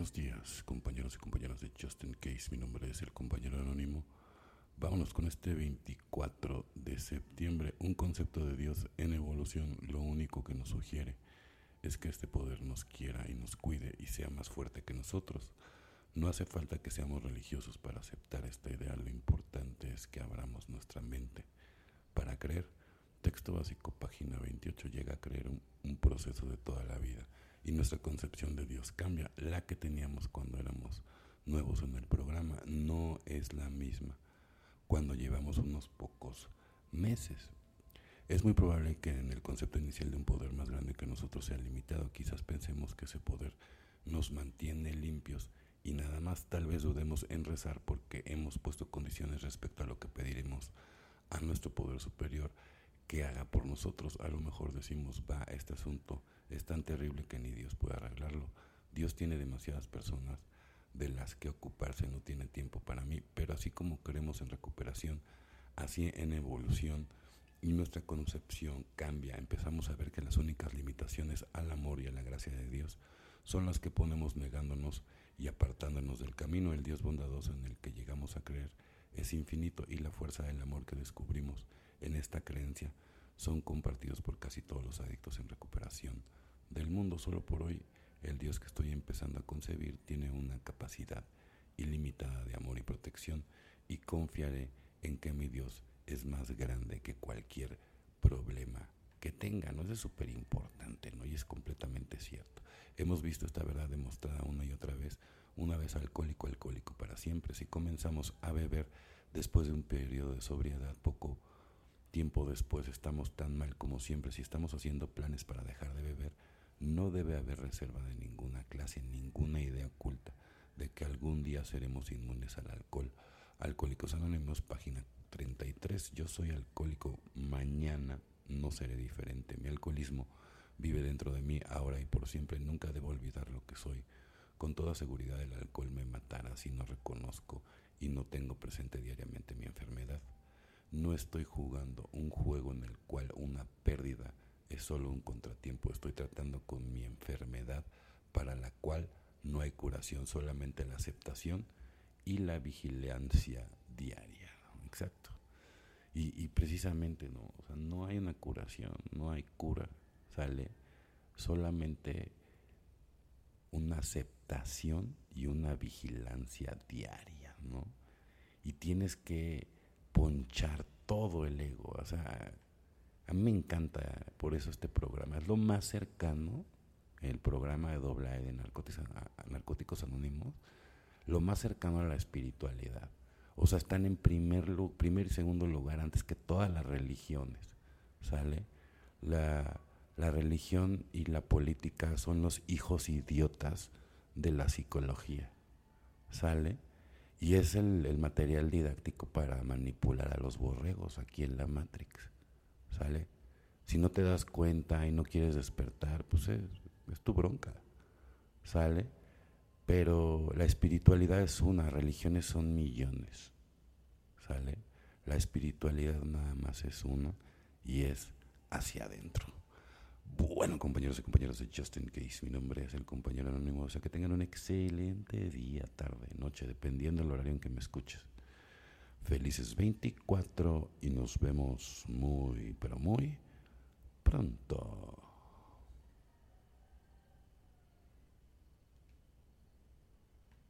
buenos días, compañeros y compañeras de Justin Case. Mi nombre es el compañero anónimo. Vámonos con este 24 de septiembre. Un concepto de Dios en evolución. Lo único que nos sugiere es que este poder nos quiera y nos cuide y sea más fuerte que nosotros. No hace falta que seamos religiosos para aceptar esta idea. Lo importante es que abramos nuestra mente para creer. Texto básico, página 28, llega a creer un, un proceso de toda la vida y nuestra concepción de Dios cambia. La que teníamos cuando éramos nuevos en el programa no es la misma cuando llevamos unos pocos meses. Es muy probable que en el concepto inicial de un poder más grande que nosotros sea limitado. Quizás pensemos que ese poder nos mantiene limpios y nada más tal vez dudemos en rezar porque hemos puesto condiciones respecto a lo que pediremos a nuestro poder superior que haga por nosotros. A lo mejor decimos, va, este asunto es tan terrible que ni Dios puede arreglarlo. Dios tiene demasiadas personas de las que ocuparse, no tiene tiempo para mí, pero así como queremos en recuperación, así en evolución y nuestra concepción cambia, empezamos a ver que las únicas limitaciones al amor y a la gracia de Dios son las que ponemos negándonos y apartándonos del camino. El Dios bondadoso en el que llegamos a creer es infinito y la fuerza del amor que descubrimos en esta creencia son compartidos por casi todos los adictos en recuperación del mundo. Solo por hoy, el Dios que estoy empezando a concebir tiene una capacidad ilimitada de amor y protección y confiaré en que mi Dios es más grande que cualquier problema que tenga, ¿no? Es súper importante, ¿no? Y es completamente cierto. Hemos visto esta verdad demostrada una y otra vez, una vez alcohólico, alcohólico para siempre. Si comenzamos a beber después de un periodo de sobriedad poco tiempo después estamos tan mal como siempre, si estamos haciendo planes para dejar de beber, no debe haber reserva de ninguna clase, ninguna idea oculta de que algún día seremos inmunes al alcohol. Alcohólicos Anónimos, página 33. Yo soy alcohólico, mañana no seré diferente. Mi alcoholismo vive dentro de mí ahora y por siempre. Nunca debo olvidar lo que soy. Con toda seguridad el alcohol me matará si no reconozco y no tengo presente diariamente mi enfermedad. No estoy jugando un juego en el cual una pérdida es solo un contratiempo. Estoy tratando con mi enfermedad para la cual no hay curación, solamente la aceptación y la vigilancia diaria. Exacto. Y, precisamente no, o sea, no hay una curación, no hay cura, sale solamente una aceptación y una vigilancia diaria, ¿no? Y tienes que ponchar todo el ego. O sea, a mí me encanta por eso este programa. Es lo más cercano, el programa de doble de narcóticos, narcóticos Anónimos, lo más cercano a la espiritualidad. O sea, están en primer, primer y segundo lugar antes que todas las religiones. ¿Sale? La, la religión y la política son los hijos idiotas de la psicología. ¿Sale? Y es el, material didáctico para manipular a los borregos aquí en la Matrix. ¿Sale? Si no te das cuenta y no quieres despertar, pues es, es tu bronca. ¿Sale? Pero la espiritualidad es una, religiones son millones. ¿Sale? La espiritualidad nada más es uno y es hacia adentro. Bueno, compañeros y compañeras de Justin Case, mi nombre es el compañero anónimo. O sea, que tengan un excelente día, tarde, noche, dependiendo del horario en que me escuches. Felices 24 y nos vemos muy, pero muy pronto.